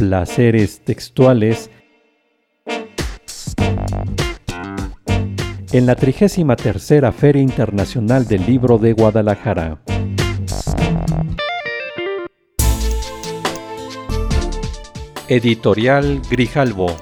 placeres textuales en la 33 Feria Internacional del Libro de Guadalajara. Editorial Grijalvo.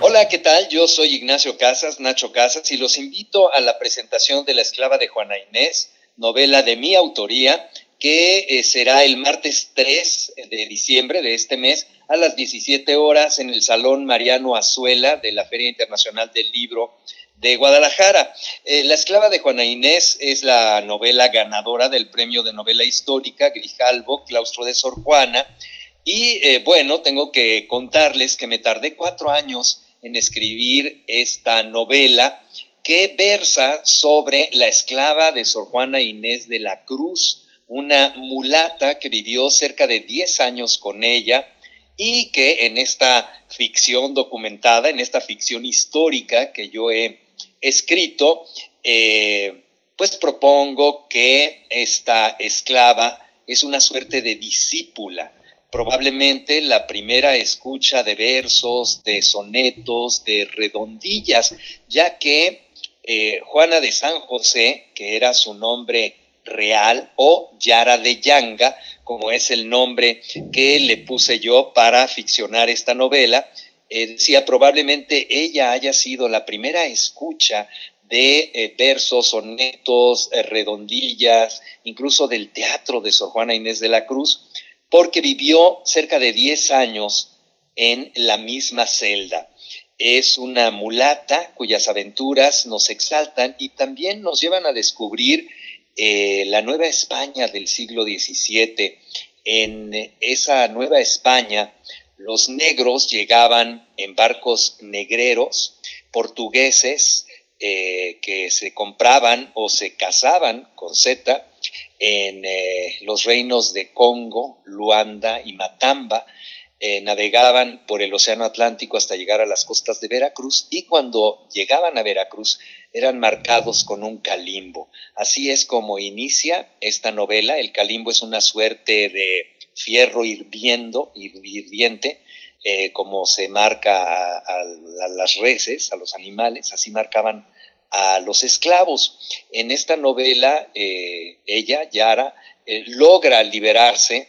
Hola, ¿qué tal? Yo soy Ignacio Casas, Nacho Casas, y los invito a la presentación de La esclava de Juana Inés, novela de mi autoría, que eh, será el martes 3 de diciembre de este mes a las 17 horas en el Salón Mariano Azuela de la Feria Internacional del Libro de Guadalajara. Eh, la esclava de Juana Inés es la novela ganadora del premio de novela histórica Grijalvo, Claustro de Sor Juana. Y eh, bueno, tengo que contarles que me tardé cuatro años en escribir esta novela que versa sobre la esclava de Sor Juana Inés de la Cruz, una mulata que vivió cerca de 10 años con ella y que en esta ficción documentada, en esta ficción histórica que yo he escrito, eh, pues propongo que esta esclava es una suerte de discípula, probablemente la primera escucha de versos, de sonetos, de redondillas, ya que eh, Juana de San José, que era su nombre real, o Yara de Yanga, como es el nombre que le puse yo para ficcionar esta novela, eh, decía, probablemente ella haya sido la primera escucha de eh, versos, sonetos, eh, redondillas, incluso del teatro de Sor Juana Inés de la Cruz, porque vivió cerca de 10 años en la misma celda. Es una mulata cuyas aventuras nos exaltan y también nos llevan a descubrir la Nueva España del siglo XVII. En esa Nueva España, los negros llegaban en barcos negreros, portugueses, eh, que se compraban o se casaban con Z en eh, los reinos de Congo, Luanda y Matamba, eh, navegaban por el Océano Atlántico hasta llegar a las costas de Veracruz y cuando llegaban a Veracruz eran marcados con un calimbo. Así es como inicia esta novela. El calimbo es una suerte de fierro hirviendo, hirviente, eh, como se marca a, las reses, a los animales, así marcaban a los esclavos. En esta novela, eh, ella, Yara, logra liberarse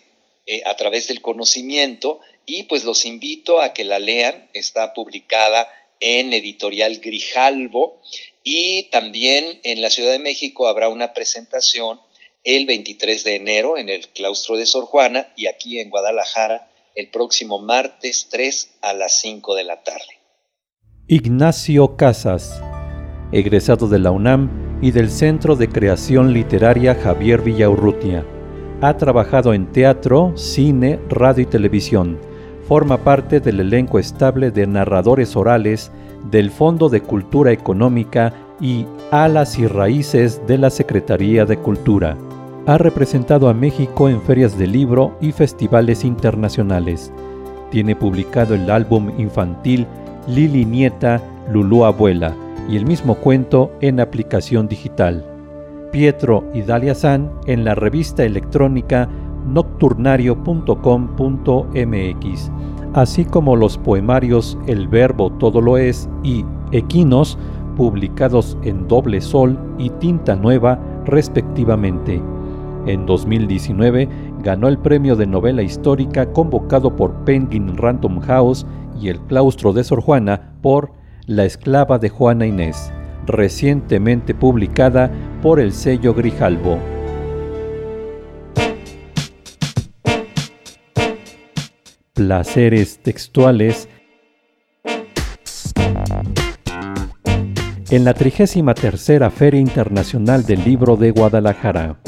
a través del conocimiento y pues los invito a que la lean. Está publicada en editorial Grijalvo y también en la Ciudad de México habrá una presentación el 23 de enero en el claustro de Sor Juana y aquí en Guadalajara el próximo martes 3 a las 5 de la tarde. Ignacio Casas, egresado de la UNAM y del Centro de Creación Literaria Javier Villaurrutia. Ha trabajado en teatro, cine, radio y televisión. Forma parte del elenco estable de narradores orales del Fondo de Cultura Económica y Alas y Raíces de la Secretaría de Cultura ha representado a México en ferias de libro y festivales internacionales. Tiene publicado el álbum infantil Lili Nieta, Lulú Abuela y el mismo cuento en aplicación digital. Pietro y Dalia San en la revista electrónica nocturnario.com.mx, así como los poemarios El Verbo Todo lo Es y Equinos, publicados en Doble Sol y Tinta Nueva, respectivamente. En 2019 ganó el premio de novela histórica convocado por Penguin Random House y el claustro de Sor Juana por La esclava de Juana Inés, recientemente publicada por el sello Grijalbo. Placeres textuales en la 33 Feria Internacional del Libro de Guadalajara.